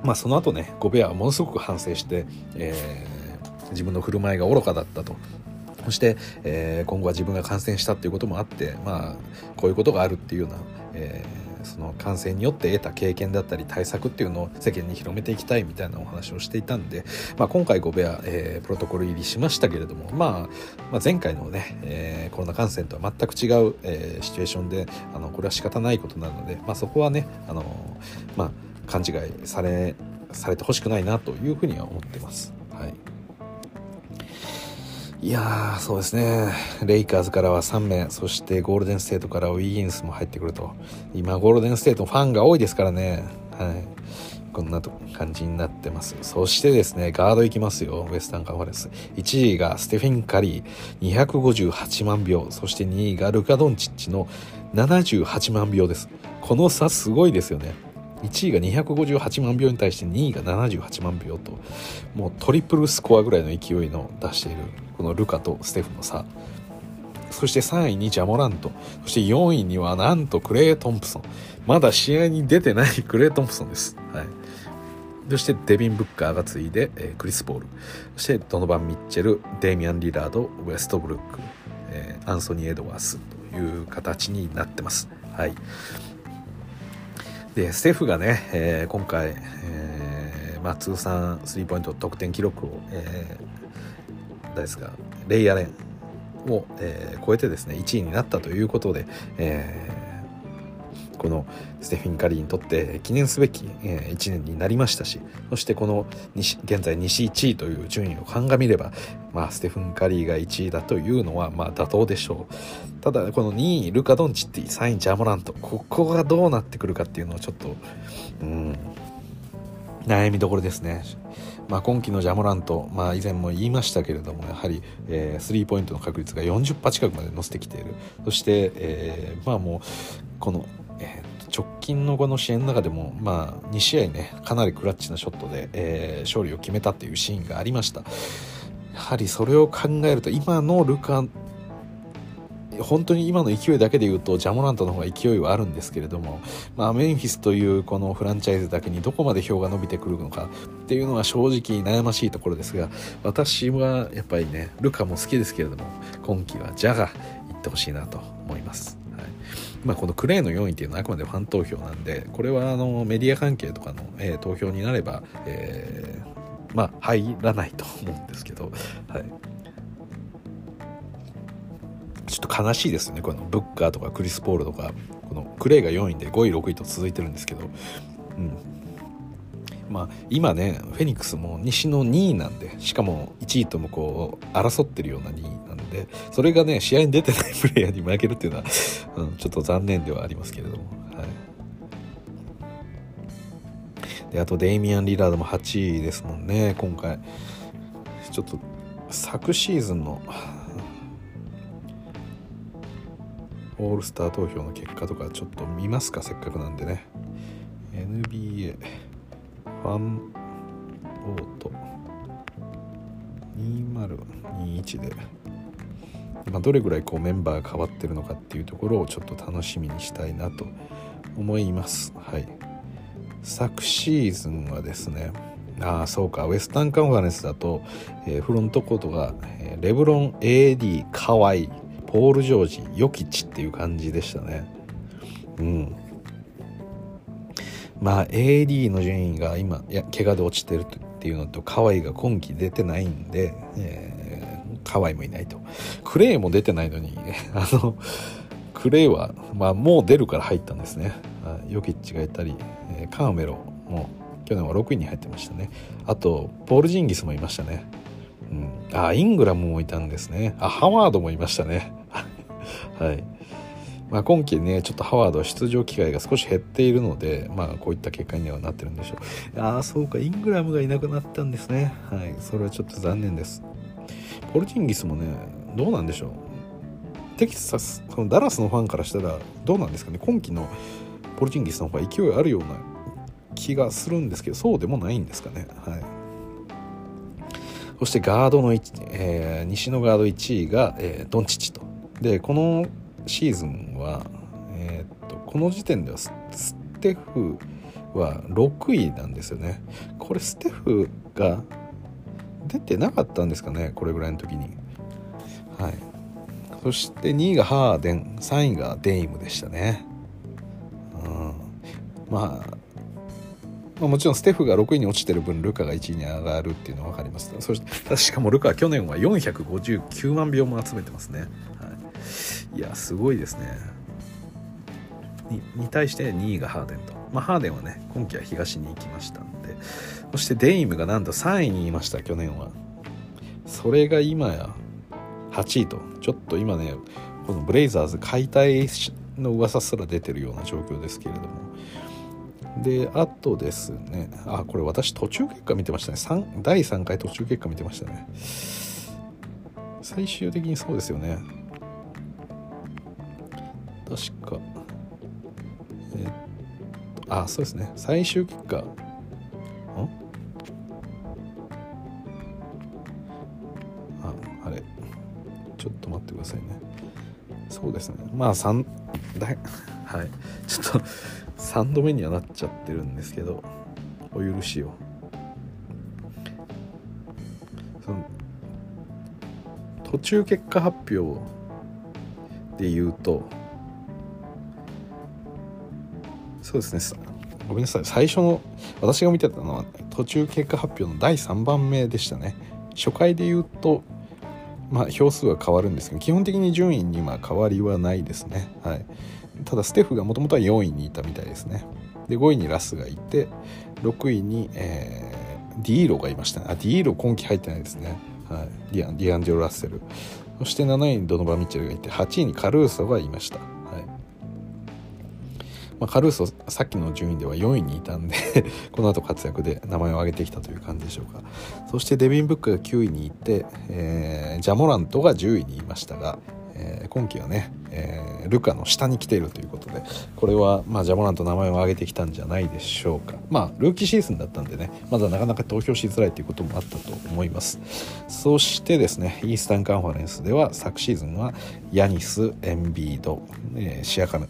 まあ、その後ねゴベアはものすごく反省して、えー、自分の振る舞いが愚かだったと。そして、えー、今後は自分が感染したっていうこともあって、まあ、こういうことがあるっていうような、えーその感染によって得た経験だったり対策っていうのを世間に広めていきたいみたいなお話をしていたんで、まあ、今回ゴベア、えー、プロトコル入りしましたけれども、まあ、まあ、前回のね、え、コロナ感染とは全く違う、え、シチュエーションであのこれは仕方ないことなので、まあ、そこはねあの、まあ、勘違いされされてほしくないなというふうには思ってます。はいいやー、そうですね。レイカーズからは3名、そしてゴールデンステートからウィギンスも入ってくると。今、ゴールデンステートファンが多いですからね。はい。こんな感じになってます。そしてですね、ガードいきますよ。ウエスタンカンファレンス。1位がステフィン・カリー、258万票。そして2位がルカ・ドンチッチの78万票です。この差すごいですよね。1位が258万票に対して2位が78万票ともうトリプルスコアぐらいの勢いの出しているこのルカとステフの差。そして3位にジャモラント。そして4位にはなんとクレイ・トンプソン。まだ試合に出てない クレイ・トンプソンです、はい、そしてデビン・ブッカーが次いで、えー、クリス・ポール。そしてドノバン・ミッチェルデイミアン・リラードウェストブルック、えー、アンソニー・エドワースという形になってます。はい。でステフがね、えー、今回、えーまあ、通算スリーポイント得点記録を、えー、ですかレイアレンを、えー、超えてですね1位になったということで、えこのステフィン・カリーにとって記念すべき1年になりましたしそしてこの現在西1位という順位を鑑みれば、まあ、ステフィン・カリーが1位だというのはまあ妥当でしょう。ただこの2位ルカ・ドンチッティ3位ジャモラント。ここがどうなってくるかっていうのをちょっとうん悩みどころですね。まあ、今季のジャモラント、まあ、以前も言いましたけれどもやはり、スリーポイントの確率が40%近くまで乗せてきている。そして、えー、まあもうこのえー、直近のこの試合の中でも、まあ、2試合ねかなりクラッチなショットで、えー、勝利を決めたっていうシーンがありましたやはりそれを考えると今のルカ本当に今の勢いだけで言うとジャモラントの方が勢いはあるんですけれども、まあ、メンフィスというこのフランチャイズだけにどこまで票が伸びてくるのかっていうのは正直悩ましいところですが私はやっぱりねルカも好きですけれども今季はジャが行ってほしいなと思います。まあ、このクレイの4位っていうのはあくまでファン投票なんでこれはあのメディア関係とかの、えー、投票になれば、えー、まあ入らないと思うんですけど、はい、ちょっと悲しいですねこのブッカーとかクリス・ポールとかこのクレイが4位で5位6位と続いてるんですけど、うん、まあ、今ねフェニックスも西の2位なんでしかも1位ともこう争ってるような2位なんでそれがね試合に出てないプレイヤーに負けるっていうのは、うん、ちょっと残念ではありますけれども、はい、であとデイミアン・リラードも8位ですもんね今回。ちょっと昨シーズンのオールスター投票の結果とかちょっと見ますかせっかくなんでね。NBA ファンボート。2021で、まあ、どれぐらいこうメンバーが変わってるのかっていうところをちょっと楽しみにしたいなと思います。はい。昨シーズンはですねああそうか。ウエスタンカンファレンスだと、えー、フロントコートが、えー、レブロン AD カワイポール・ジョージヨキチっていう感じでしたね。うん。まあ AD の順位が今いや怪我で落ちてるっていうのと河合が今季出てないんで、えー、河合もいないと。クレイも出てないのに あのクレイは、まあ、もう出るから入ったんですね。ヨキッチがいたり、えー、カーメロも去年は6位に入ってましたね。あとポール・ジンギスもいましたね、うん、あイングラムもいたんですね。あハワードもいましたね。はい。まあ、今季ねちょっとハワードは出場機会が少し減っているので、まあ、こういった結果にはなってるんでしょう。ああそうかイングラムがいなくなったんですね。はいそれはちょっと残念です。ポルチンギスもねどうなんでしょう。テキサスそのダラスのファンからしたらどうなんですかね。今季のポルチンギスの方が勢いあるような気がするんですけどそうでもないんですかね。はい。そしてガードの1、えー、西のガード1位が、えー、ドンチッチと。でこのシーズンは、えー、っとこの時点ではステフは6位なんですよね。これステフが出てなかったんですかねこれぐらいの時に。はい。そして2位がハーデン3位がデイムでしたね。うん。まあまあ、もちろんステフが6位に落ちてる分ルカが1位に上がるっていうのは分かります。そしてしかもルカは去年は459万票も集めてますね、はい、いやすごいですね。にに対して2位がハーデンと、まあ、ハーデンはね今季は東に行きましたんで。そしてデイムがなんと3位にいました去年は。それが今や8位と。ちょっと今ねこのブレイザーズ解体の噂すら出てるような状況ですけれども。であとですねあこれ私途中結果見てましたね。3第3回途中結果見てましたね。最終的にそうですよね。確か。え、っとあそうですね。最終結果。ん？ああれ。ちょっと待ってくださいね。そうですね。まあ3だいはい。ちょっと 3度目にはなっちゃってるんですけどお許しを。その途中結果発表で言うとそうですね。ごめんなさい。最初の私が見てたのは途中結果発表の第3番目でしたね。初回で言うとまあ票数は変わるんですけど基本的に順位には変わりはないですね。はい。ただステフがもともとは4位にいたみたいですね。で5位にラスがいて6位に、えー、ディーロがいましたね。あディーロ今季入ってないですね、はい、ディアンディアンジェロ・ラッセル。そして7位にドノバ・ミッチェルがいて8位にカルーソがいました、まあ、カルーソさっきの順位では4位にいたんで この後活躍で名前を挙げてきたという感じでしょうか。そしてデビン・ブックが9位にいて、えー、ジャモラントが10位にいましたが、えー、今季はね、えー、ルカの下に来ているということでこれは、まあ、ジャモランと名前を挙げてきたんじゃないでしょうか。まあルーキーシーズンだったんでねまだなかなか投票しづらいということもあったと思います。そしてですねイースタンカンファレンスでは昨シーズンはヤニスエンビード、えー、シアカヌ、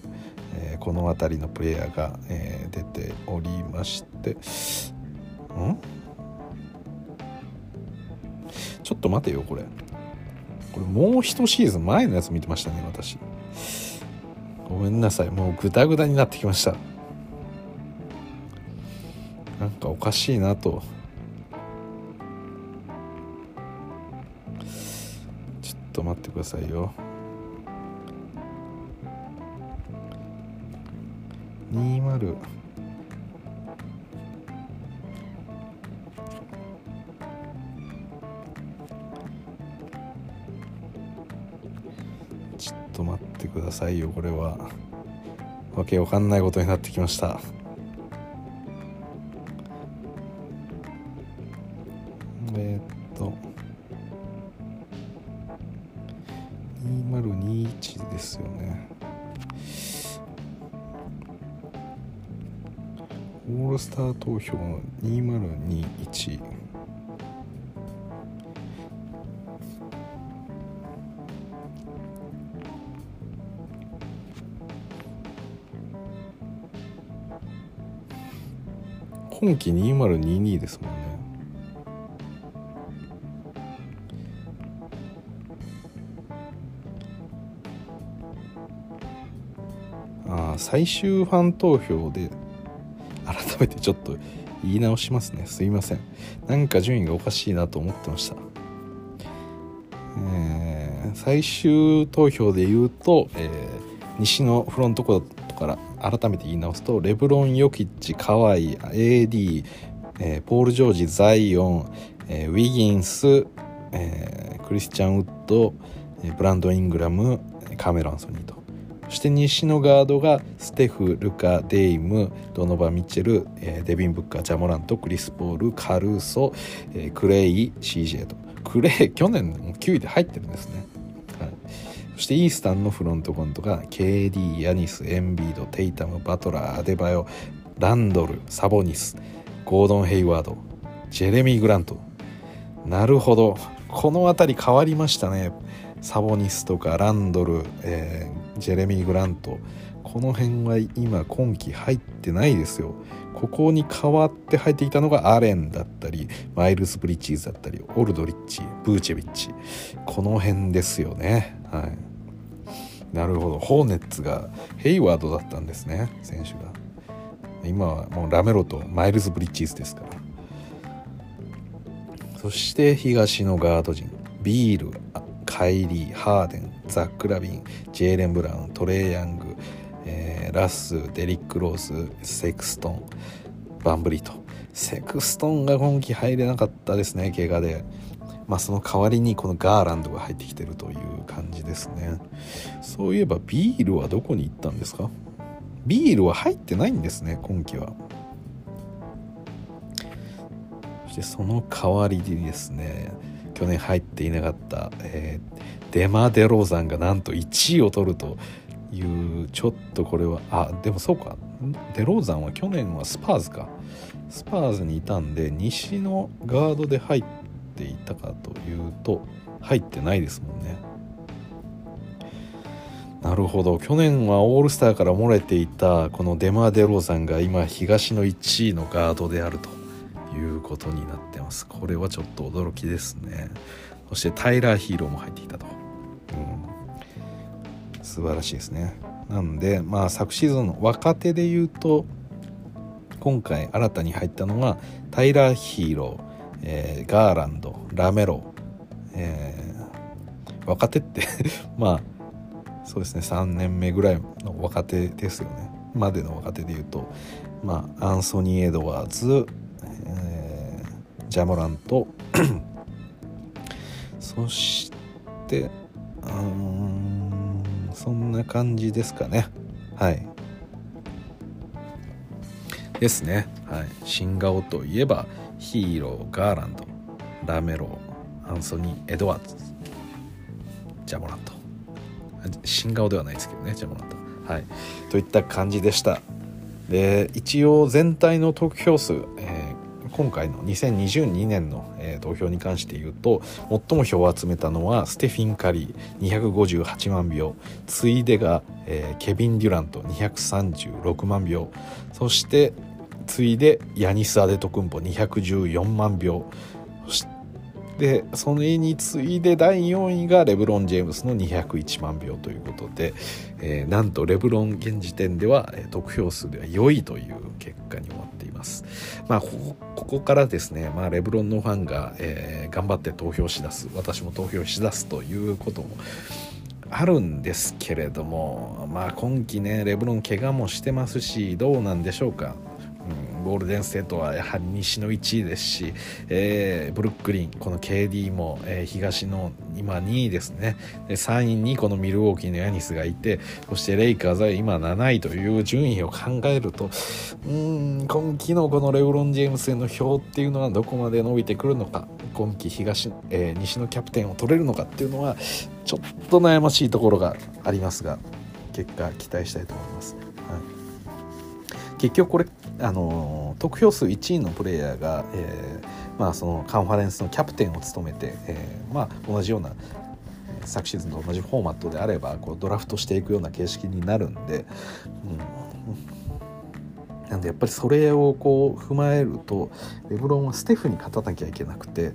この辺りのプレイヤーが、えー、出ておりましてん？ちょっと待てよこれ。これもう一シーズン前のやつ見てましたね私。ごめんなさい。もうグダグダになってきました。なんかおかしいなと。ちょっと待ってくださいよ。ちょっと待ってくださいよこれは。わけわかんないことになってきました。ター投票の2021今季2022ですもんね。ああ最終ファン投票でめてちょっと言い直しますね。すいません。なんか順位がおかしいなと思ってました。えー、最終投票で言うと、えー、西のフロントコートから改めて言い直すとレブロン・ヨキッチカワイ AD、えー、ポール・ジョージザイオン、えー、ウィギンス、えー、クリスチャン・ウッド、えーブランド・イングラムカメロ・アンソニーと。そして西のガードがステフルカデイムドノバ・ミッチェル、デビン・ブッカージャモラントクリス・ポールカルーソ、クレイ CJ とクレイ 去年9位で入ってるんですね、はい、そしてイースタンのフロントコートが KD ヤニスエンビードテイタムバトラーアデバヨランドルサボニスゴードン・ヘイワードジェレミー・グラント。なるほど。この辺り変わりましたね。サボニスとかランドル、えー、ジェレミー・グラント。この辺は今今季入ってないですよ。ここに代わって入っていたのがアレンだったりマイルス・ブリッジーズだったりオルドリッチブーチェビッチ。この辺ですよね。はい。なるほど。ホーネッツがヘイワードだったんですね選手が。今はもうラメロとマイルズ・ブリッジーズですから。そして東のガード陣ビールカイリーハーデンザック・ラビンジェイレン・ブラウントレイ・ヤング、えー、ラスデリック・ローズセクストンバンブリート。セクストンが今季入れなかったですね怪我で。まあ、その代わりにこのガーランドが入ってきてるという感じですね。そういえばビールはどこに行ったんですか？ビールは入ってないんですね今季は。そしてその代わりにですね去年入っていなかった、えー、デマ・デローザンがなんと1位を取るというちょっとこれはあでもそうか。デローザンは去年はスパーズか。スパーズにいたんで西のガードで入っていたかというと入ってないですもんね。なるほど。去年はオールスターから漏れていたこのデマ・デローザンが今東の1位のガードであると。いうことになってます。これはちょっと驚きですね。そしてタイラー・ヒーローも入っていたと、うん、素晴らしいですね。なんでまあ昨シーズンの若手で言うと今回新たに入ったのがタイラー・ヒーロー、えー、ガーランドラメロ、えー、若手って まあそうですね。3年目ぐらいの若手ですよね。までの若手で言うとまあアンソニー・エドワーズジャモラント そしてうんそんな感じですかね。はい。ですね。はい。新顔といえばヒーローガーランド。ラメロアンソニー・エドワーズ。ジャモラント。新顔ではないですけどねジャモラント。はい。といった感じでした。で一応全体の得票数、えー今回の2022年の、えー、投票に関して言うと最も票を集めたのはステフィン・カリー258万票。次いでが、えー、ケビン・デュラント236万票。そして次いでヤニス・アデトクンポ214万票。そしてでそれに次いで第4位がレブロン・ジェームスの201万票ということで、えー、なんとレブロン現時点では、得票数では良いという結果に終わっています。まあ、ここここからですね、まあ、レブロンのファンが、えー、頑張って投票しだす私も投票しだすということもあるんですけれども、まあ、今季ねレブロン怪我もしてますしどうなんでしょうかゴールデンステートはやはり西の1位ですし、えー、ブルックリンこの KD も、えー、東の今2位ですねで3位にこのミルウォーキーのヤニスがいてそしてレイカーズは今7位という順位を考えるとうん今季のこのレブロン・ジェームスへの票っていうのはどこまで伸びてくるのか今季東、えー、西のキャプテンを取れるのかっていうのはちょっと悩ましいところがありますが結果期待したいと思います。結局これあの得票数1位のプレイヤーが、えーまあ、そのカンファレンスのキャプテンを務めて、えーまあ、同じような昨シーズンと同じフォーマットであればこうドラフトしていくような形式になるんで、うん、なんでやっぱりそれをこう踏まえるとレブロンはステフに勝たなきゃいけなくて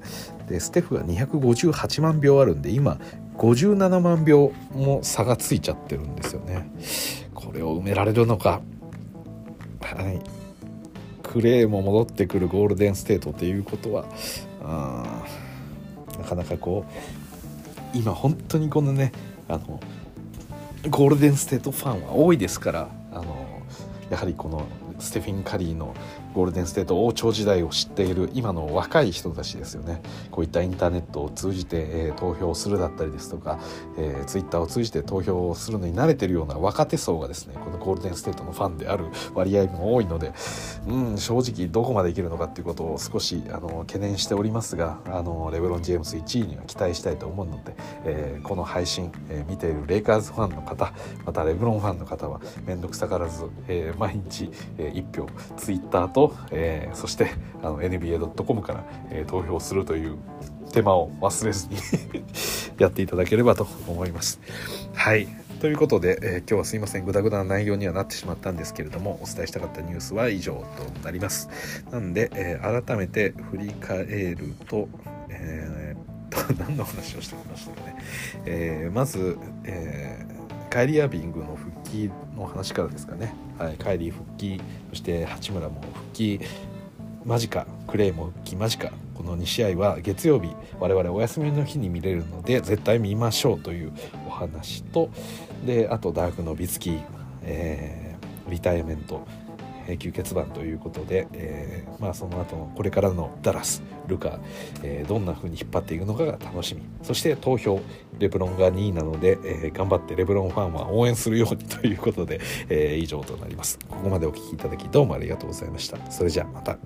でステフが258万票あるんで今57万票も差がついちゃってるんですよね。これを埋められるのかはい。クレーも戻ってくるゴールデンステートっていうことはなかなかこう今本当にこのねあのゴールデンステートファンは多いですからあのやはりこのステフィン・カリーのゴールデンステート王朝時代を知っている今の若い人たちですよね。こういったインターネットを通じて、えー、投票するだったりですとか、えー、ツイッターを通じて投票するのに慣れてるような若手層がですねこのゴールデンステートのファンである割合も多いので、うん、正直どこまでいけるのかっていうことを少しあの懸念しておりますがあのレブロン・ジェームス1位には期待したいと思うので、えー、この配信、えー、見ているレイカーズファンの方またレブロンファンの方は面倒くさからず、えー、毎日、えー、1票ツイッターと、えー、そしてあの NBA.com から、えー、投票するという手間を忘れずに やっていただければと思います。はい。ということで、えー、今日はすいません。グダグダな内容にはなってしまったんですけれどもお伝えしたかったニュースは以上となります。なんで、えー、改めて振り返ると、えー、何の話をしてきましたかね、えー、まず、えー、カイリー・アビングの復帰の話からですかね、はい、カイリー復帰そして八村も復帰。間近クレイも復帰間近この2試合は月曜日我々お休みの日に見れるので絶対見ましょうというお話とであとダークのビツキー、えー、リタイアメント。えー、吸血番ということで、えー、まあ、その後のこれからのダラスルカ、えー、どんな風に引っ張っていくのかが楽しみ。そして投票レブロンが2位なので、えー、頑張ってレブロンファンは応援するようにということで、え以上となります。ここまでお聴きいただきどうもありがとうございました。それじゃあまた。